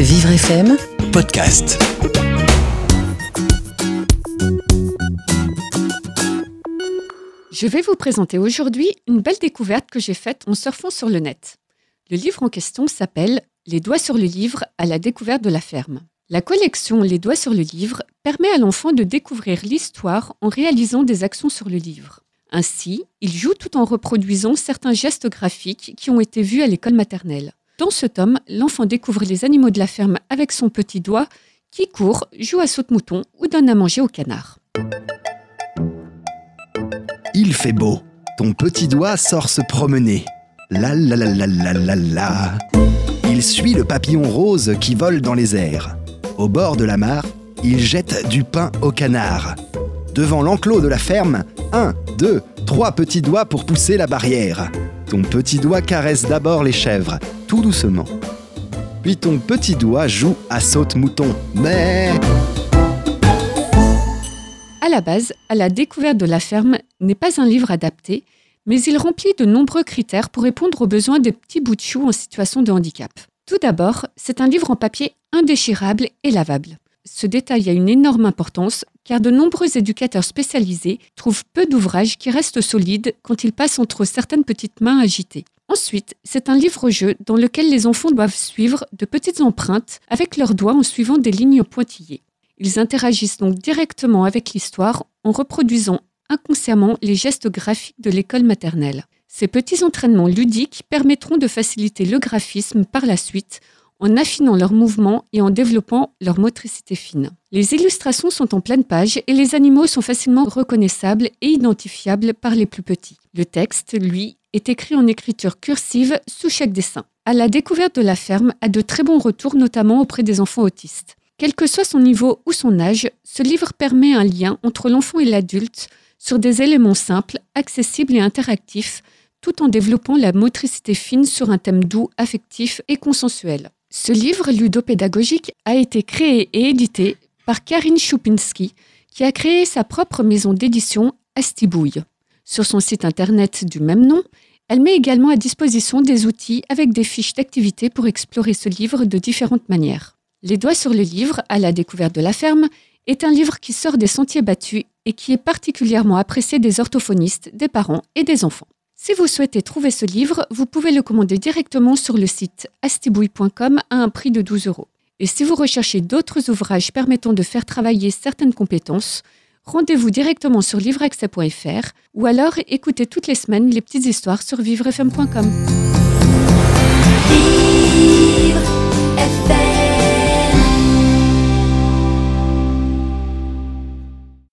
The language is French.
Vivre FM podcast. Je vais vous présenter aujourd'hui une belle découverte que j'ai faite en surfant sur le net. Le livre en question s'appelle Les doigts sur le livre à la découverte de la ferme. La collection Les doigts sur le livre permet à l'enfant de découvrir l'histoire en réalisant des actions sur le livre. Ainsi, il joue tout en reproduisant certains gestes graphiques qui ont été vus à l'école maternelle. Dans ce tome, l'enfant découvre les animaux de la ferme avec son petit doigt qui court, joue à saute-mouton ou donne à manger au canard. Il fait beau. Ton petit doigt sort se promener. La. Il suit le papillon rose qui vole dans les airs. Au bord de la mare, il jette du pain au canard. Devant l'enclos de la ferme, un, deux, trois petits doigts pour pousser la barrière. Ton petit doigt caresse d'abord les chèvres, tout doucement. Puis ton petit doigt joue à saute-mouton. Mais À la base, À la découverte de la ferme n'est pas un livre adapté, mais il remplit de nombreux critères pour répondre aux besoins des petits bouts de chou en situation de handicap. Tout d'abord, c'est un livre en papier indéchirable et lavable. Ce détail a une énorme importance car de nombreux éducateurs spécialisés trouvent peu d'ouvrages qui restent solides quand ils passent entre certaines petites mains agitées. Ensuite, c'est un livre-jeu dans lequel les enfants doivent suivre de petites empreintes avec leurs doigts en suivant des lignes pointillées. Ils interagissent donc directement avec l'histoire en reproduisant inconsciemment les gestes graphiques de l'école maternelle. Ces petits entraînements ludiques permettront de faciliter le graphisme par la suite en affinant leurs mouvements et en développant leur motricité fine. Les illustrations sont en pleine page et les animaux sont facilement reconnaissables et identifiables par les plus petits. Le texte, lui, est écrit en écriture cursive sous chaque dessin. À la découverte de la ferme a de très bons retours, notamment auprès des enfants autistes. Quel que soit son niveau ou son âge, ce livre permet un lien entre l'enfant et l'adulte sur des éléments simples, accessibles et interactifs, tout en développant la motricité fine sur un thème doux, affectif et consensuel. Ce livre ludopédagogique a été créé et édité par Karine Choupinski, qui a créé sa propre maison d'édition Astibouille. Sur son site internet du même nom, elle met également à disposition des outils avec des fiches d'activité pour explorer ce livre de différentes manières. Les doigts sur le livre, à la découverte de la ferme, est un livre qui sort des sentiers battus et qui est particulièrement apprécié des orthophonistes, des parents et des enfants. Si vous souhaitez trouver ce livre, vous pouvez le commander directement sur le site astibouille.com à un prix de 12 euros. Et si vous recherchez d'autres ouvrages permettant de faire travailler certaines compétences, rendez-vous directement sur livreaccès.fr ou alors écoutez toutes les semaines les petites histoires sur vivrefm.com. Vivre